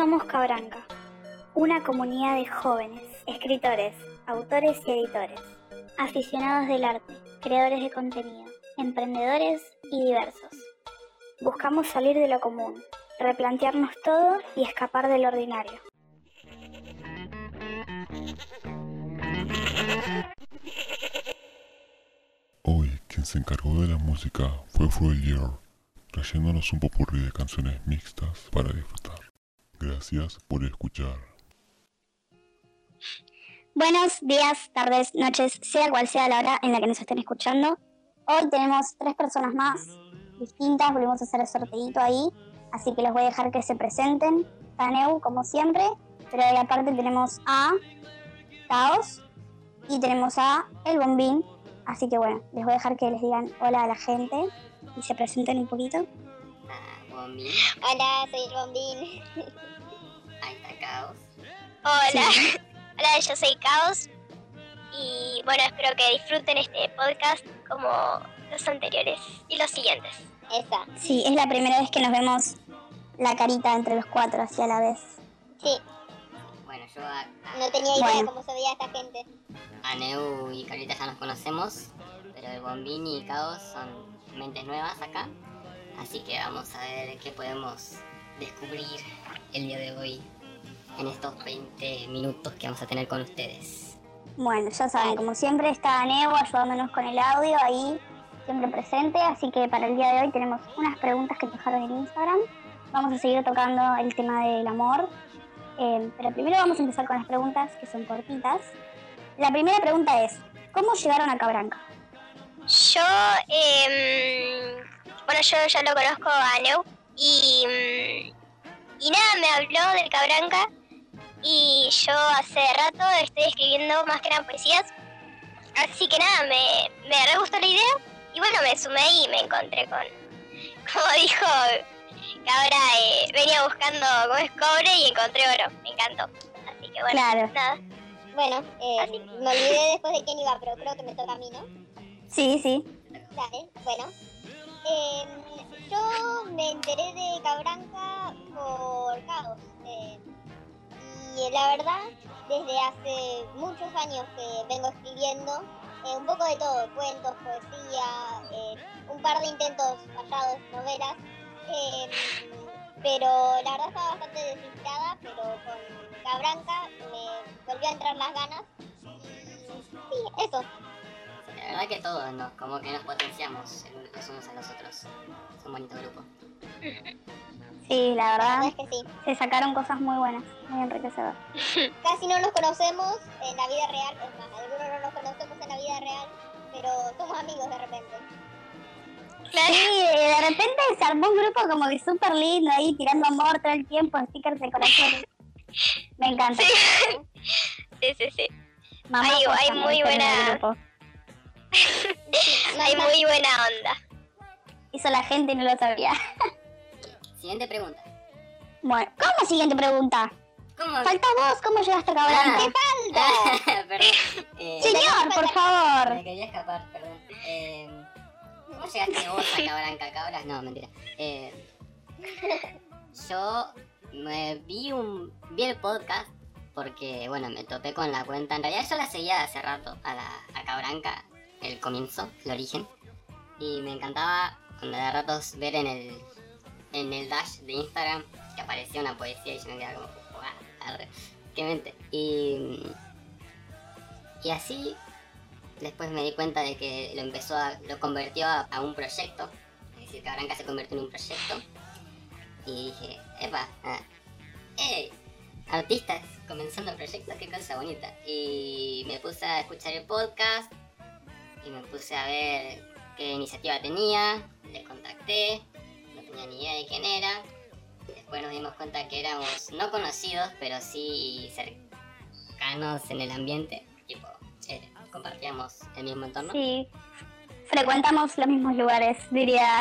Somos Cabranca, una comunidad de jóvenes, escritores, autores y editores, aficionados del arte, creadores de contenido, emprendedores y diversos. Buscamos salir de lo común, replantearnos todo y escapar del ordinario. Hoy quien se encargó de la música fue Year, trayéndonos un popurrí de canciones mixtas para disfrutar. Gracias por escuchar. Buenos días, tardes, noches, sea cual sea la hora en la que nos estén escuchando. Hoy tenemos tres personas más distintas, volvemos a hacer el sorteito ahí, así que los voy a dejar que se presenten. Taneu, como siempre, pero ahí aparte tenemos a Caos y tenemos a El Bombín, Así que bueno, les voy a dejar que les digan hola a la gente y se presenten un poquito. Bombín. Hola, soy el Bombín. Ahí está Caos. Hola, hola, yo soy Caos. Y bueno, espero que disfruten este podcast como los anteriores y los siguientes. Esa. Sí, es la primera vez que nos vemos la carita entre los cuatro así a la vez. Sí. Bueno, yo no tenía idea de cómo se veía esta gente. A Neu y Carlita ya nos conocemos, pero el Bombín y Caos son mentes nuevas acá. Así que vamos a ver qué podemos descubrir el día de hoy en estos 20 minutos que vamos a tener con ustedes. Bueno, ya saben, como siempre está Neu ayudándonos con el audio ahí, siempre presente. Así que para el día de hoy tenemos unas preguntas que dejaron en Instagram. Vamos a seguir tocando el tema del amor, eh, pero primero vamos a empezar con las preguntas que son cortitas. La primera pregunta es, ¿cómo llegaron a Cabranca? Yo, eh, bueno, yo ya lo conozco a Neu y, mm, y nada, me habló del Cabranca y yo hace rato estoy escribiendo más que nada poesías. Así que nada, me, me re gustó la idea y bueno, me sumé y me encontré con, como dijo que ahora eh, venía buscando cómo es cobre y encontré oro. Me encantó. Así que bueno, claro. nada. Bueno, eh, me olvidé después de quién iba, pero creo que me toca a mí, ¿no? Sí, sí. Dale, bueno. Eh, yo me enteré de Cabranca por Caos. Eh, y la verdad, desde hace muchos años que vengo escribiendo, eh, un poco de todo, cuentos, poesía, eh, un par de intentos fallados, novelas. Em, pero la verdad estaba bastante desesperada, pero con Cabranca me volvió a entrar las ganas. Y sí, eso. La verdad que todos, ¿no? como que nos potenciamos los unos a los otros. Es un bonito grupo. Sí, la verdad, es que sí. se sacaron cosas muy buenas, muy enriquecedoras. Casi no nos conocemos en la vida real, es más, algunos no nos conocemos en la vida real, pero somos amigos de repente. Sí, de repente se armó un grupo como que súper lindo ahí, tirando amor todo el tiempo, stickers de corazón. Me encanta. Sí, sí, sí. hay, hay muy buena... hay muy buena onda. Eso la gente no lo sabía. Siguiente pregunta. Bueno, ¿cómo siguiente pregunta? ¿Cómo? Falta vos, ¿cómo llegaste acá? Ah. ¿Qué falta? perdón. Eh, Señor, por favor. Me quería escapar, perdón. Eh, ¿Cómo llegaste vos a Cabranca Cabras? No, mentira. Eh, yo me vi un vi el podcast porque, bueno, me topé con la cuenta. En realidad yo la seguía hace rato a, la, a Cabranca, el comienzo, el origen. Y me encantaba cuando de ratos ver en el, en el dash de Instagram que aparecía una poesía y yo me quedaba como, guau, qué mente. Y, y así Después me di cuenta de que lo empezó a, lo convirtió a, un proyecto. Es decir, Cabranca se convirtió en un proyecto. Y dije, epa, ah, hey, artistas comenzando proyectos, qué cosa bonita. Y me puse a escuchar el podcast y me puse a ver qué iniciativa tenía. Les contacté, no tenía ni idea de quién era. Después nos dimos cuenta que éramos no conocidos, pero sí cercanos en el ambiente. Tipo, compartíamos el mismo entorno. Sí, frecuentamos los mismos lugares, diría.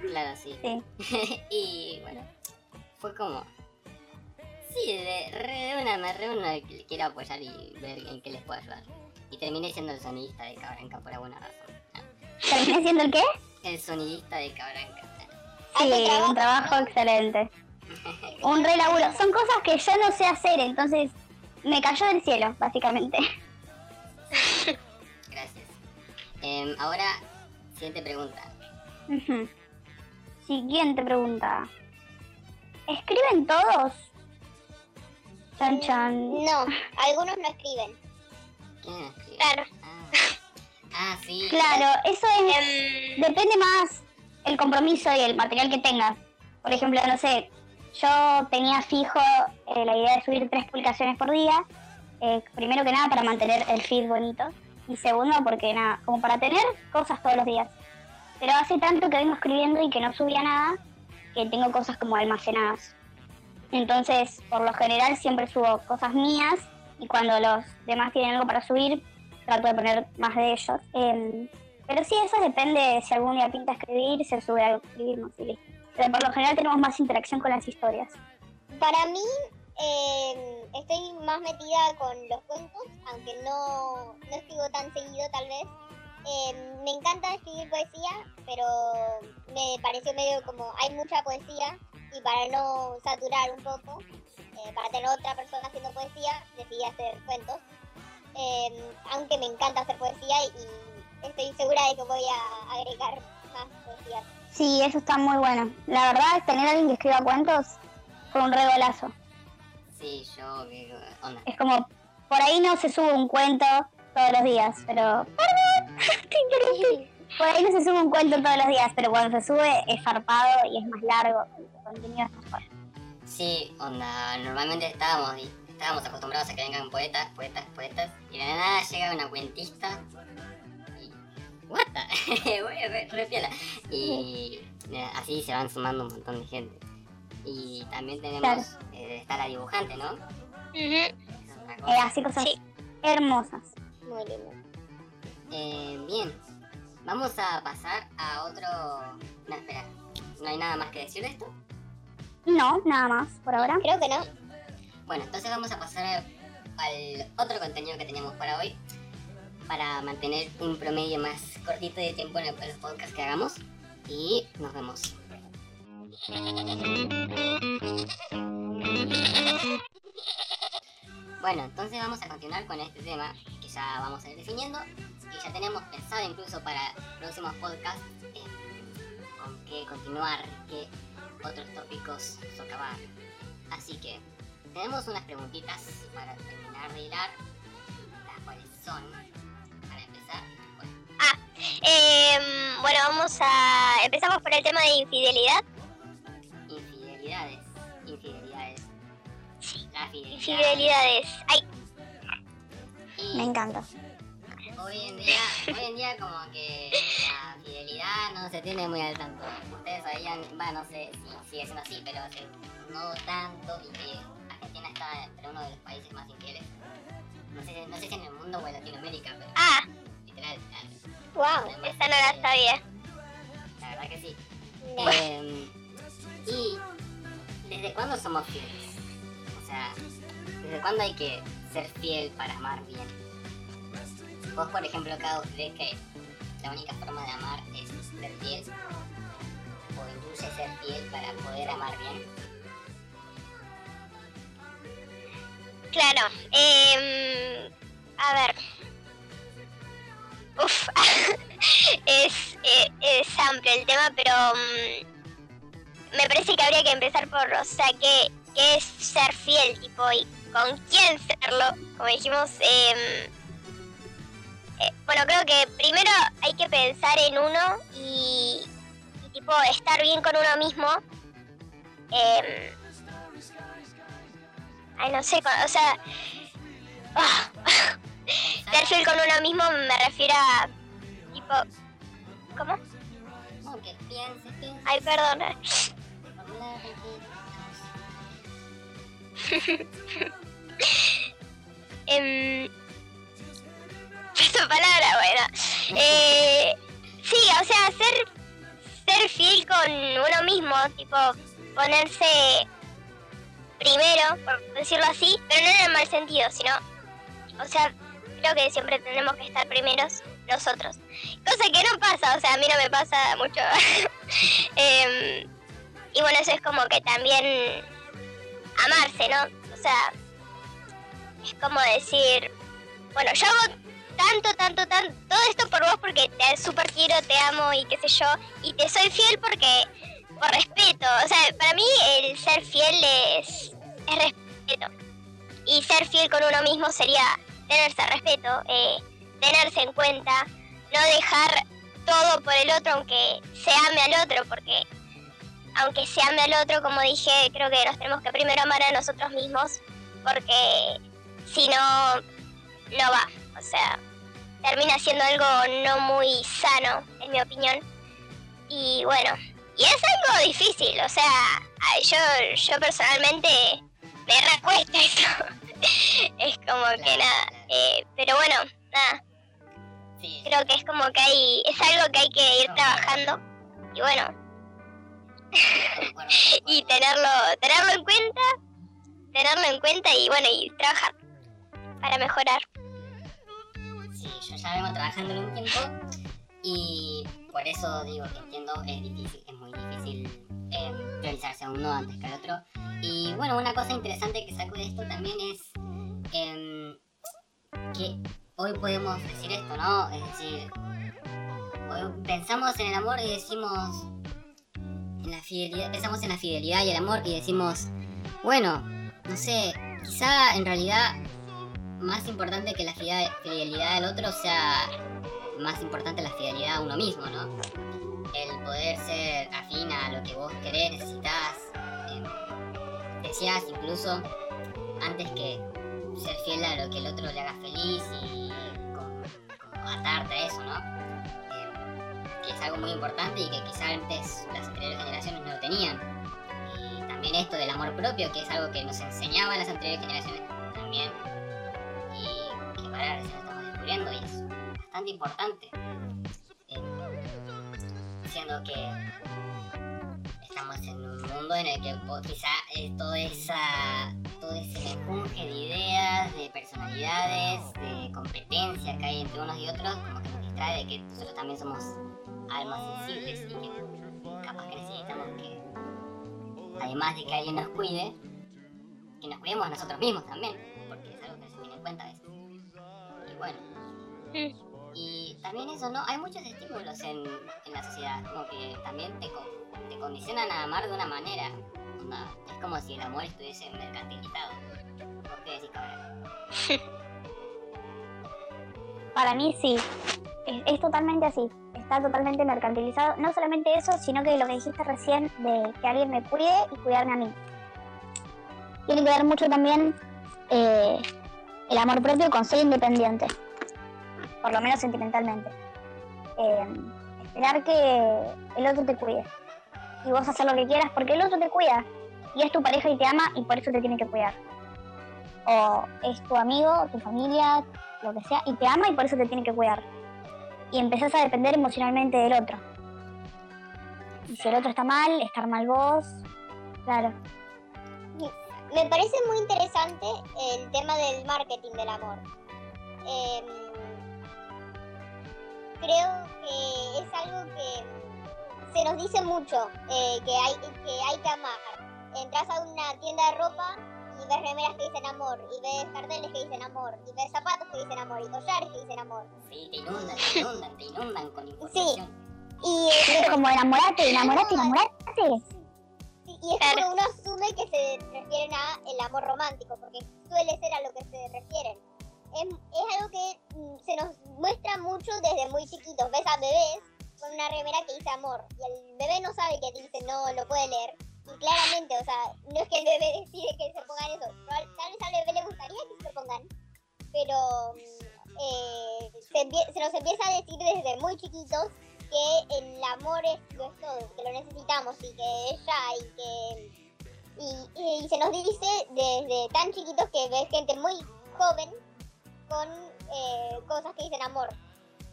Claro, sí. y bueno, fue como... Sí, de, re una, me re quiero apoyar y ver en qué les puedo ayudar. Y terminé siendo el sonidista de Cabranca por alguna razón. ¿Terminé siendo el qué? El sonidista de Cabranca. Sí, un trabajo excelente. Un re laburo. Son cosas que yo no sé hacer, entonces me cayó del cielo, básicamente. Gracias. Em, ahora, siguiente pregunta. Siguiente pregunta. ¿Escriben todos? Chan chan. No, algunos no escriben. Claro. Ah, Ah, sí. Claro, eso es. Em, Depende más el compromiso y el material que tengas. Por ejemplo, no sé, yo tenía fijo eh, la idea de subir tres publicaciones por día. eh, primero que nada para mantener el feed bonito. Y segundo porque nada, como para tener cosas todos los días. Pero hace tanto que vengo escribiendo y que no subía nada, que tengo cosas como almacenadas. Entonces, por lo general siempre subo cosas mías y cuando los demás tienen algo para subir, trato de poner más de ellos. Em, pero sí, eso depende si algún día pinta escribir, se sube algo que escribimos y listo. Pero por lo general tenemos más interacción con las historias. Para mí, eh, estoy más metida con los cuentos, aunque no, no escribo tan seguido tal vez. Eh, me encanta escribir poesía, pero me pareció medio como hay mucha poesía y para no saturar un poco, eh, para tener otra persona haciendo poesía. Eh, aunque me encanta hacer poesía y estoy segura de que voy a agregar más poesía. Sí, eso está muy bueno. La verdad, tener a alguien que escriba cuentos fue un regolazo. Sí, yo, ¿qué onda? Es como, por ahí no se sube un cuento todos los días, pero... ¡Perdón! Te interrumpí. Por ahí no se sube un cuento todos los días, pero cuando se sube es zarpado y es más largo. El contenido es mejor. Sí, onda, normalmente estábamos, y- estábamos acostumbrados a que vengan poetas, poetas, poetas, y de la nada llega una cuentista y... ¿What the? Güey, re, re piola. Y así se van sumando un montón de gente. Y también tenemos, Claro. eh, está la dibujante, ¿no? Eh, cosa. así cosas Sí. hermosas. Muy lindo. Eh, bien, vamos a pasar a otro... No, espera, ¿no hay nada más que decir de esto? No, nada más por ahora. Creo que no. Bueno, entonces vamos a pasar al otro contenido que teníamos para hoy. Para mantener un promedio más cortito de tiempo en los podcasts que hagamos. Y nos vemos. Bueno, entonces vamos a continuar con este tema que ya vamos a ir definiendo. Y ya tenemos pensado incluso para próximos podcasts eh, con qué continuar, qué otros tópicos socavar. Así que tenemos unas preguntitas para terminar de hilar, las cuales son, para empezar, bueno, Em, bueno, vamos a. Empezamos por el tema de infidelidad. infidelidades, infidelidades, la fidelidad. Infidelidades. Ay, Y Me encanta. hoy en día, hoy en día como que la fidelidad no se tiene muy al tanto. Ustedes sabían, va, no sé si sigue siendo así, pero hace no tanto y que Argentina está entre uno de los países más infieles. No sé, no sé si en el mundo o en Latinoamérica, pero ah, literal, Wow. esta no la sabía. la verdad que sí. No. Eh, y ¿desde cuándo somos fieles? O sea, ¿desde cuándo hay que ser fiel para amar bien? Vos, por ejemplo, acá crees que la única forma de amar es ser fiel o incluye ser fiel para poder amar bien. Claro. em, a ver. Uf. es, eh, es amplio el tema, pero mm, me parece que habría que empezar por, o sea, ¿qué, es ser fiel? Tipo, y con quién serlo. Como dijimos, em, eh, bueno, creo que primero hay que pensar en uno y, y, tipo, estar bien con uno mismo. Em, Ay, no sé, o sea... ser fiel con uno mismo me refiero a... Tipo... ¿Cómo? No, que pienses, pienses, Ay, perdón. Em, Esa palabra, bueno. Eh, sí, o sea, ser, ser fiel con uno mismo, tipo, ponerse primero, por decirlo así, pero no en el mal sentido, sino, o sea, creo que siempre tenemos que estar primeros nosotros. Cosa que no pasa, o sea, a mí no me pasa mucho. Em, y bueno, eso es como que también amarse, ¿no? O sea, es como decir, bueno, yo hago tanto, tanto, tanto, todo esto por vos porque te super quiero, te amo y qué sé yo, y te soy fiel porque, por respeto, o sea, para mí el ser fiel es, es respeto. Y ser fiel con uno mismo sería tenerse respeto, eh, tenerse en cuenta, no dejar todo por el otro aunque se ame al otro, porque aunque se ame al otro, como dije, creo que nos tenemos que primero amar a nosotros mismos, porque si no, no va. O sea, termina siendo algo no muy sano, en mi opinión. Y bueno, y es algo difícil, o sea, yo, yo personalmente me recuesta eso. es como que nada. Eh, pero bueno, nada. Creo que es como que hay, es algo que hay que ir trabajando. Y bueno. y tenerlo, tenerlo en cuenta, tenerlo en cuenta y bueno, y trabajar para mejorar. Sí, yo ya vengo trabajando en un tiempo y por eso digo que entiendo, es difícil, eh, priorizarse a uno antes que al otro. Y bueno, una cosa interesante que saco de esto también es em, que hoy podemos decir esto, ¿no? Es decir, pensamos en el amor y decimos en la fidelidad, pensamos en la fidelidad y el amor y decimos, bueno, no sé, quizá en realidad más importante que la fidelidad del otro sea más importante la fidelidad a uno mismo, ¿no? El poder ser lo que vos querés, necesitas, eh, deseas incluso, antes que ser fiel a lo que el otro le haga feliz y como, atarte a eso, ¿no? Eh, que es algo muy importante y que quizá antes las anteriores generaciones no lo tenían. Y también esto del amor propio, que es algo que nos enseñaban las anteriores generaciones también ahora recién estamos descubriendo y es bastante importante. Eh, siendo que en un mundo en el que quizá eh, esa, todo ese menjunje de ideas, de personalidades, de competencia que hay entre unos y otros, como que nos distrae de que nosotros también somos almas sensibles y que capaz que necesitamos que, además de que alguien nos cuide, que nos cuidemos a nosotros mismos también, porque es algo que se tiene en cuenta bueno. Y también eso, ¿no? Hay muchos estímulos en, en la sociedad, como que también te, te condicionan a amar de una manera. es como si el amor estuviese mercantilizado. ¿Por qué decís, cabrón? Para mí sí, es, totalmente así. Está totalmente mercantilizado. No solamente eso, sino que lo que dijiste recién de que alguien me cuide y cuidarme a mí. Tiene que ver mucho también eh, el amor propio con ser independiente, por lo menos sentimentalmente. Eh, esperar que el otro te cuide y vos hacer lo que quieras porque el otro te cuida y es tu pareja y te ama y por eso te tiene que cuidar. O es tu amigo, tu familia, lo que sea, y te ama y por eso te tiene que cuidar. Y empezás a depender emocionalmente del otro. Y si el otro está mal, estar mal vos, claro me parece muy interesante el tema del marketing del amor. Em, creo que es algo que se nos dice mucho, eh, que, hay, que hay que amar. Entras a una tienda de ropa y ves remeras que dicen amor, y ves carteles que dicen amor, y ves zapatos que dicen amor, y collares que dicen amor. Sí, te inundan, te inundan, te inundan con información. Sí. Y es como enamorate, enamorate, enamorate y es como uno asume que se refieren a el amor romántico, porque suele ser a lo que se refieren. Es, algo que mm, se nos muestra mucho desde muy chiquitos. Ves a bebés con una remera que dice amor, y el bebé no sabe que dice, no lo puede leer. Y claramente, o sea, no es que el bebé decide que se pongan eso. Tal vez al bebé le gustaría que se pongan, pero mm, eh, se, se nos empieza a decir desde muy chiquitos que el amor es, lo es todo, que lo necesitamos y que ella y que... Y, se nos dice desde tan chiquitos que ves gente muy joven con eh, cosas que dicen amor.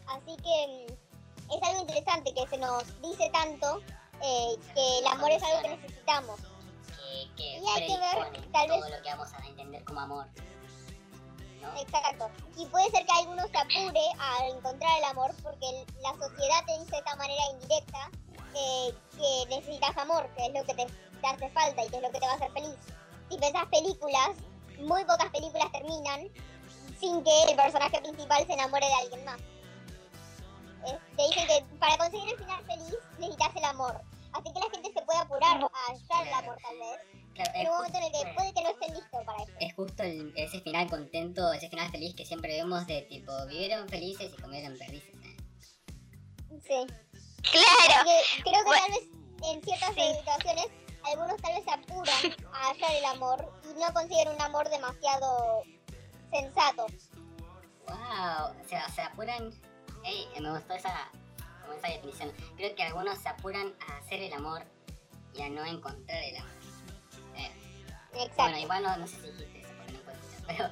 Así que mm, es algo interesante que se nos dice tanto eh, que el amor es algo que necesitamos. Que, y hay que ver tal vez... todo lo que vamos a entender como amor. Exacto. Y puede ser que alguno se apure a encontrar el amor porque la sociedad te dice de esta manera indirecta eh, que necesitas amor, que es lo que te, te hace falta y que es lo que te va a hacer feliz. Si pensás películas, muy pocas películas terminan sin que el personaje principal se enamore de alguien más. Eh, te dicen que para conseguir el final feliz necesitas el amor. Así que la gente se puede apurar a hallar el amor tal vez. Claro, En es, un momento en el que puede que no estén listos para eso. es justo el- ese final contento, ese final feliz que siempre vemos de tipo, vivieron felices y comieron perdices. ¿eh? Sí. Claro. Creo que Bueno, tal vez en ciertas sí. situaciones algunos tal vez se apuran a hallar el amor y no consiguen un amor demasiado sensato. Wow, o sea, se apuran. Ey, me gustó esa, como esa definición. Creo que algunos se apuran a hacer el amor y a no encontrar el amor. Eh, bueno, Exacto. igual no, no sé si dijiste eso porque no puedo escuchar, pero.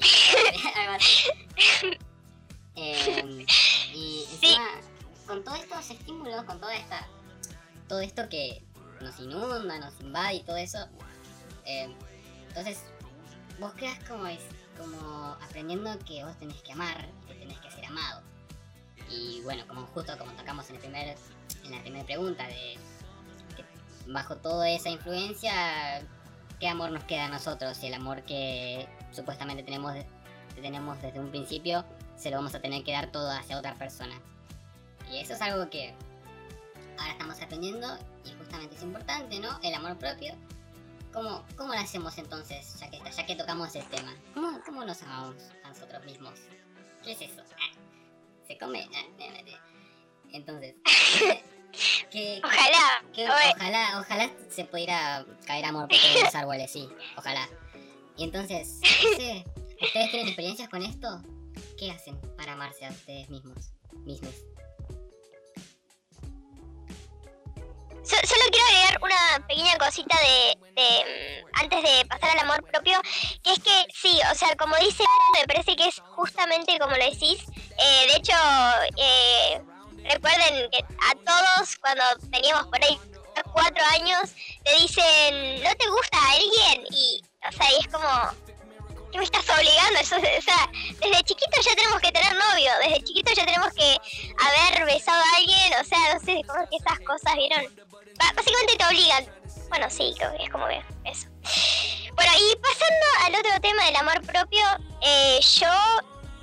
sí, algo así. Eh, y encima, con todos estos estímulos, con toda esta. Todo esto que nos inunda, nos invade y todo eso. eh, entonces, vos quedas como, es- como aprendiendo que vos tenés que amar, que tenés que ser amado. Y bueno, como justo como tocamos en, el primer, en la primera pregunta, de que bajo toda esa influencia, ¿qué amor nos queda a nosotros? Y el amor que supuestamente tenemos, tenemos desde un principio, se lo vamos a tener que dar todo hacia otra persona. Y eso es algo que ahora estamos aprendiendo y justamente es importante, ¿no? El amor propio. ¿Cómo, cómo lo hacemos entonces, ya que, ya que tocamos el tema? ¿Cómo, ¿Cómo nos amamos a nosotros mismos? ¿Qué es eso? Ah, ¿Se come? Ah. Entonces, ¿qué, Ojalá. Oye, ojalá, ojalá se pudiera caer amor por todos los árboles, sí, ojalá. Y entonces, no sé, ¿ustedes tienen experiencias con esto? ¿Qué hacen para amarse a ustedes mismos? Mismos. So- solo quiero agregar una pequeña cosita de, de, mm, antes de pasar al amor propio, que es que sí, o sea, como dice, me parece que es justamente como lo decís. Eh, de hecho, eh, recuerden que a todos cuando teníamos por ahí cuatro años te dicen, ¿no te gusta alguien? Y, o sea, y es como, ¿qué me estás obligando? Eso, o sea, desde chiquito ya tenemos que tener novio, desde chiquito ya tenemos que haber besado a alguien, o sea, no sé, como que esas cosas, ¿vieron? Básicamente te obligan. Bueno, sí, es como que eso. Bueno, y pasando al otro tema del amor propio, eh, yo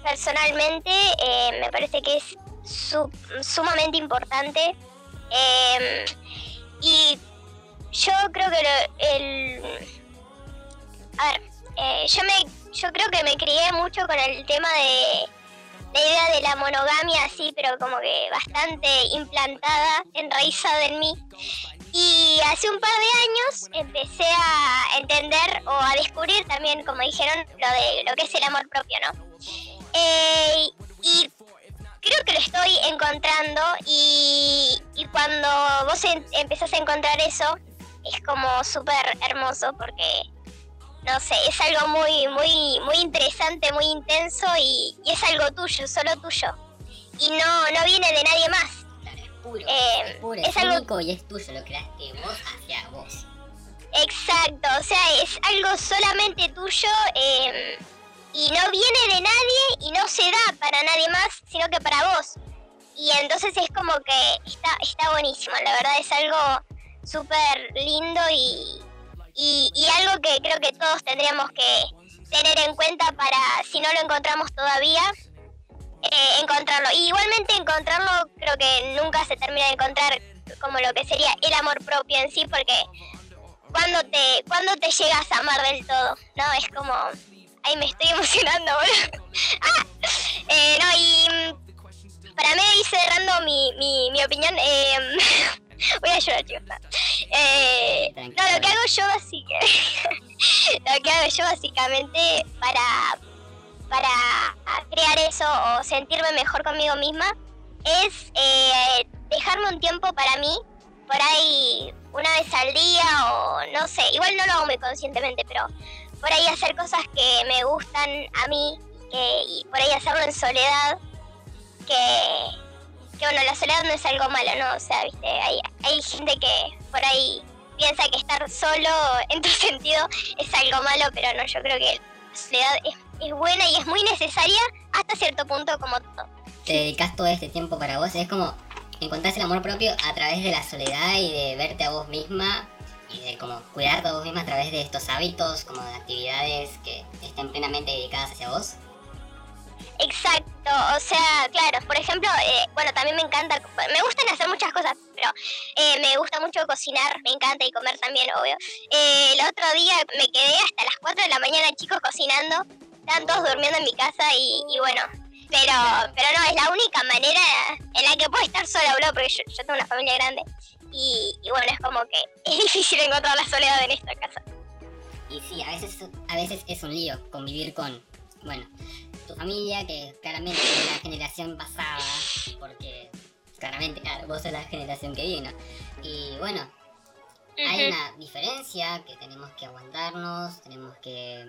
personalmente eh, me parece que es su- sumamente importante. eh, y yo creo que lo- el... A ver, eh, yo, me, yo creo que me crié mucho con el tema de la idea de la monogamia así, pero como que bastante implantada, enraizada en mí. Y hace un par de años empecé a entender o a descubrir también, como dijeron, lo de lo que es el amor propio, ¿no? Eh, y creo que lo estoy encontrando y, y cuando vos en- empezás a encontrar eso, es como súper hermoso porque no sé, es algo muy, muy, muy interesante, muy intenso y, y es algo tuyo, solo tuyo. Y no, no viene de nadie más. Claro, es puro, Eh, es puro, es es, algo- único y es tuyo, lo creaste vos hacia vos. Exacto, o sea, es algo solamente tuyo eh, y no viene de nadie y no se da para nadie más, sino que para vos. Y entonces es como que está, está buenísimo, la verdad es algo súper lindo y, y, algo que creo que todos tendríamos que tener en cuenta para, si no lo encontramos todavía, eh, encontrarlo. Y igualmente encontrarlo creo que nunca se termina de encontrar como lo que sería el amor propio en sí, porque cuando te, cuando te llegas a amar del todo, ¿no? Es como, ay, me estoy emocionando. Ah, eh, no, y mm, para mí ir cerrando mi, mi, mi opinión, eh, voy a llorar, no. Eh, no, lo que hago yo básicamente, lo que hago yo básicamente para, para crear eso o sentirme mejor conmigo misma es eh, dejarme un tiempo para mí, por ahí una vez al día o no sé, igual no lo hago muy conscientemente, pero por ahí hacer cosas que me gustan a mí que, y por ahí hacerlo en soledad, que, que bueno, la soledad no es algo malo, ¿no? O sea, viste, hay, hay gente que por ahí piensa que estar solo en tu sentido es algo malo, pero no, yo creo que la soledad es, es buena y es muy necesaria hasta cierto punto como todo. Te dedicas todo este tiempo para vos, es como, encontrás el amor propio a través de la soledad y de verte a vos misma y de como cuidarte a vos misma a través de estos hábitos, como de actividades que estén plenamente dedicadas hacia vos. Exacto, o sea, claro, por ejemplo, eh, bueno, también me encanta, me gustan hacer muchas cosas, pero eh, me gusta mucho cocinar, me encanta y comer también, obvio. Eh, el otro día me quedé hasta las 4 de la mañana, chicos, cocinando, estaban todos durmiendo en mi casa y, bueno, pero, pero no, es la única manera en la que puedo estar sola, bro, porque yo, yo tengo una familia grande y, y bueno, es como que es difícil encontrar la soledad en esta casa. Y sí, a veces, a veces es un lío convivir con, bueno, tu familia, que claramente es la generación pasada, porque claramente, claro, vos sos la generación que vino. Y bueno, hay una diferencia que tenemos que aguantarnos, tenemos que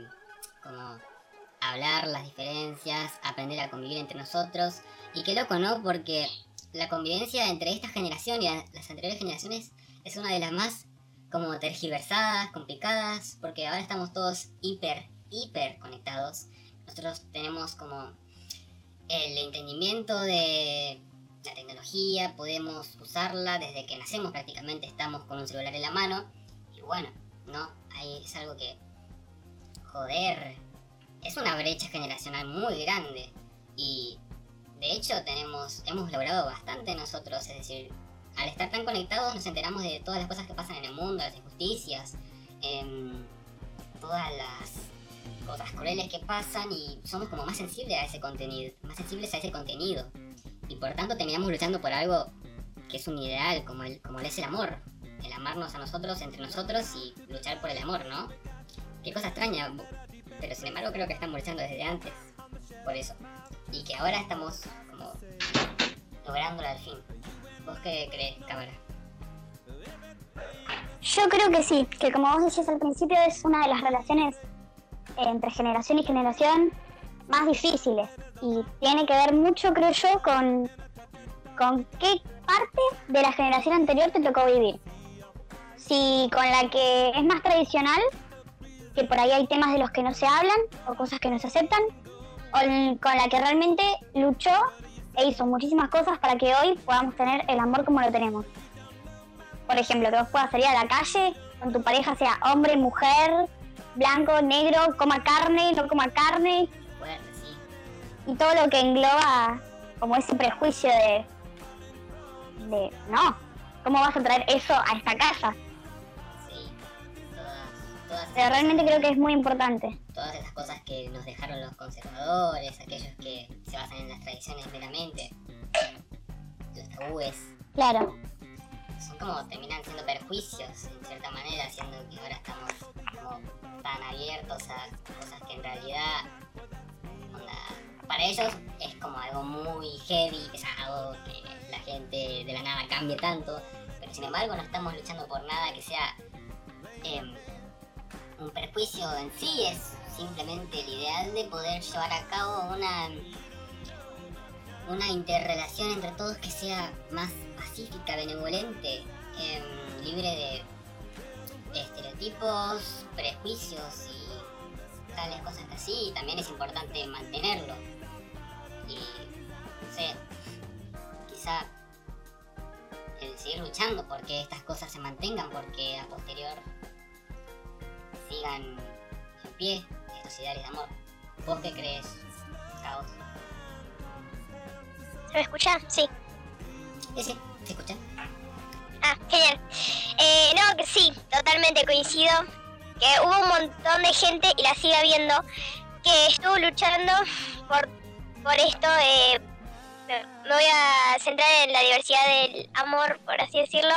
como hablar las diferencias, aprender a convivir entre nosotros. Y qué loco, ¿no? Porque la convivencia entre esta generación y la- las anteriores generaciones es una de las más como tergiversadas, complicadas, porque ahora estamos todos hiper, hiper conectados. Nosotros tenemos como el entendimiento de la tecnología, podemos usarla desde que nacemos prácticamente, estamos con un celular en la mano. Y bueno, ¿no? Ahí es algo que, joder, es una brecha generacional muy grande. Y de hecho tenemos, hemos logrado bastante nosotros, es decir, al estar tan conectados nos enteramos de todas las cosas que pasan en el mundo, las injusticias, em, todas las cosas crueles que pasan y somos como más sensibles a ese contenido, más sensibles a ese contenido. Y por tanto terminamos luchando por algo que es un ideal, como el, como es el amor. El amarnos a nosotros, entre nosotros y luchar por el amor, ¿no? Qué cosa extraña, pero sin embargo creo que estamos luchando desde antes. Por eso. Y que ahora estamos como lográndolo al fin. ¿Vos qué crees, cámara? Yo creo que sí, que como vos decías al principio es una de las relaciones entre generación y generación más difíciles y tiene que ver mucho, creo yo, con, con qué parte de la generación anterior te tocó vivir. Si con la que es más tradicional, que por ahí hay temas de los que no se hablan o cosas que no se aceptan, o con la que realmente luchó e hizo muchísimas cosas para que hoy podamos tener el amor como lo tenemos por ejemplo, que vos puedas salir a la calle con tu pareja, sea hombre, mujer, blanco, negro, coma carne, no coma carne, Fuerte, sí. y todo lo que engloba como ese prejuicio de, de no, ¿cómo vas a traer eso a esta casa? Sí. Todas, todas, Pero realmente creo que es muy importante. todas esas cosas que nos dejaron los conservadores, aquellos que se basan en las tradiciones meramente, los tabúes, Claro, son como terminan siendo perjuicios en cierta manera, siendo que ahora estamos como tan abiertos a cosas que en realidad para ellos es como algo muy heavy, pesado, que la gente de la nada cambie tanto, pero sin embargo no estamos luchando por nada que sea em, un perjuicio en sí, es simplemente el ideal de poder llevar a cabo una una interrelación entre todos que sea más pacífica, benevolente, em, libre de estereotipos, prejuicios y tales cosas que así, también es importante mantenerlo. Y, no sé, quizá el seguir luchando porque estas cosas se mantengan, porque a posterior sigan en pie estos ideales de amor. ¿Vos qué crees, Caos? ¿Se me escucha? Sí. Sí, sí, ¿se escucha? Ah, genial. Eh, no, que sí, totalmente coincido. Que hubo un montón de gente, y la sigue habiendo, que estuvo luchando por, por esto. eh, me me voy a centrar en la diversidad del amor, por así decirlo.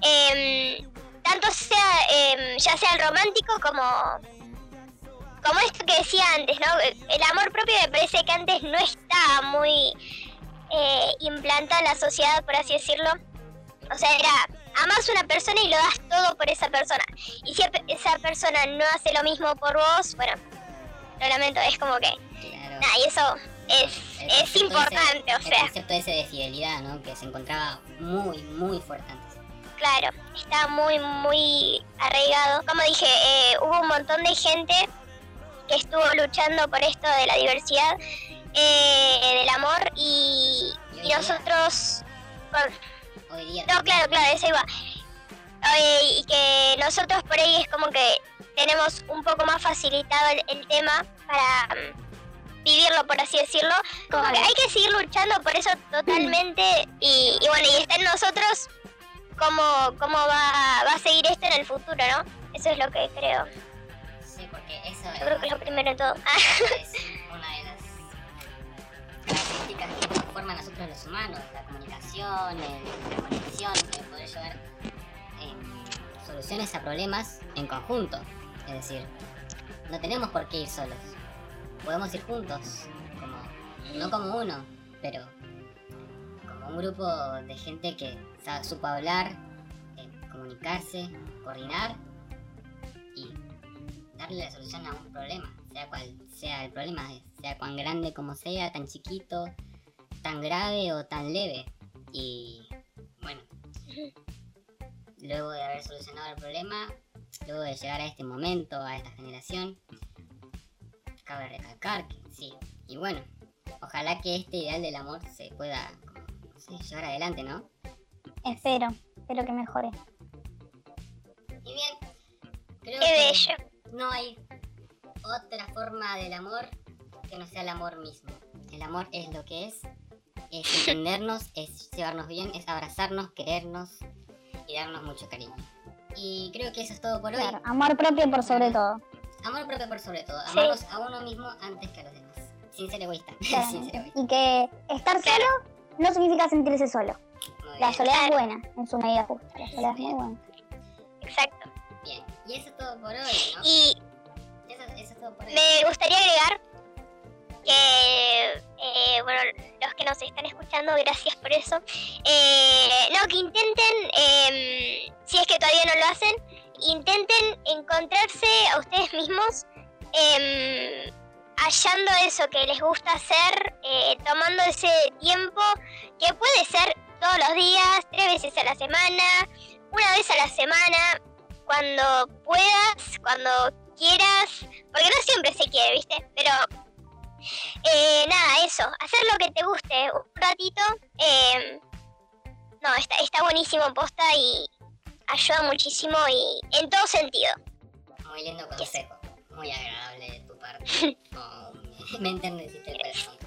Em, tanto sea, em, ya sea el romántico como, como esto que decía antes, ¿no? El amor propio me parece que antes no estaba muy eh, implantado en la sociedad, por así decirlo. O sea, era, amas a una persona y lo das todo por esa persona. Y si esa persona no hace lo mismo por vos, bueno, lo lamento, es como que, Claro. nada, y eso es, El es importante, ese- o El sea, concepto ese de fidelidad, ¿no? Que se encontraba muy, muy fuerte antes. claro, está muy, muy arraigado. Como dije, eh, hubo un montón de gente que estuvo luchando por esto de la diversidad, eh, del amor, y, y nosotros, con- Hoy día. No, claro, claro, eso iba. Y que nosotros por ahí es como que tenemos un poco más facilitado el, el tema para mm, vivirlo, por así decirlo. Como que hay que seguir luchando por eso totalmente. Y, y bueno, y está en nosotros cómo, cómo va, va a seguir esto en el futuro, ¿no? Eso es lo que creo. Sí, porque eso Yo creo que es lo primero en todo. que nos forman a nosotros los humanos, la comunicación, la conexión, el poder llevar em, soluciones a problemas en conjunto. Es decir, no tenemos por qué ir solos. Podemos ir juntos, como, no como uno, pero como un grupo de gente que supo hablar, eh, comunicarse, coordinar y darle la solución a un problema, sea cual sea el problema, sea cuán grande como sea, tan chiquito, tan grave o tan leve. Y bueno, luego de haber solucionado el problema, luego de llegar a este momento, a esta generación, cabe recalcar que sí. Y bueno, ojalá que este ideal del amor se pueda, como, no sé, llevar adelante, ¿no? Espero, espero que mejore. Y bien, creo qué que bello. no hay otra forma del amor que no sea el amor mismo. El amor es lo que es, es entendernos, es llevarnos bien, es abrazarnos, querernos y darnos mucho cariño. Y creo que eso es todo por hoy. Claro, amor propio por sobre todo. Amor propio por sobre todo, Sí. amarnos a uno mismo antes que a los demás. Sin ser egoísta. Sin ser egoísta. Y que estar solo no significa sentirse solo. La soledad es buena, en su medida justa. La soledad es muy buena. Exacto. Bien. Y eso es todo por hoy, ¿no? Y Eso, eso es todo por hoy. Me gustaría agregar que, eh, bueno, los que nos están escuchando, gracias por eso. Eh, no, que intenten, em, si es que todavía no lo hacen, intenten encontrarse a ustedes mismos em, hallando eso que les gusta hacer, eh, tomando ese tiempo que puede ser todos los días, tres veces a la semana, una vez a la semana, cuando puedas, cuando quieras, porque no siempre se quiere, ¿viste? Pero eh, nada, eso, hacer lo que te guste un ratito. eh, no, está, está buenísimo posta y ayuda muchísimo y en todo sentido. Muy lindo consejo. Muy agradable de tu parte. Oh, me, me enterneciste el corazón.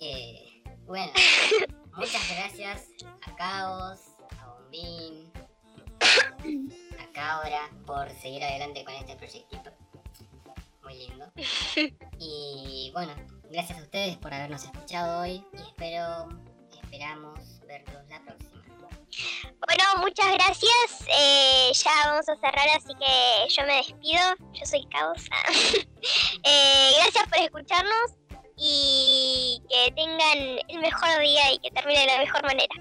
Eh, bueno, muchas gracias a Caos, a Bombín, a Cabra por seguir adelante con este proyectito. Muy lindo. Y bueno, gracias a ustedes por habernos escuchado hoy y espero, esperamos verlos la próxima. Bueno, muchas gracias. eh, ya vamos a cerrar, así que yo me despido. Yo soy Caos. Eh, gracias por escucharnos y que tengan el mejor día y que termine de la mejor manera.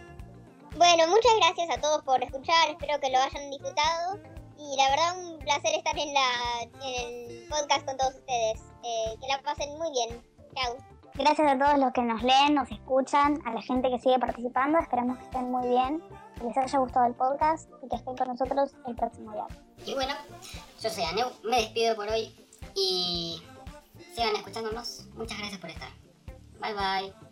Bueno, muchas gracias a todos por escuchar, espero que lo hayan disfrutado. Y la verdad, un placer estar en, la, en el podcast con todos ustedes. Eh, que la pasen muy bien. Chao. Gracias a todos los que nos leen, nos escuchan, a la gente que sigue participando. Esperamos que estén muy bien, que les haya gustado el podcast y que estén con nosotros el próximo día. Y bueno, yo soy Aneu, me despido por hoy y sigan escuchándonos. Muchas gracias por estar. Bye bye.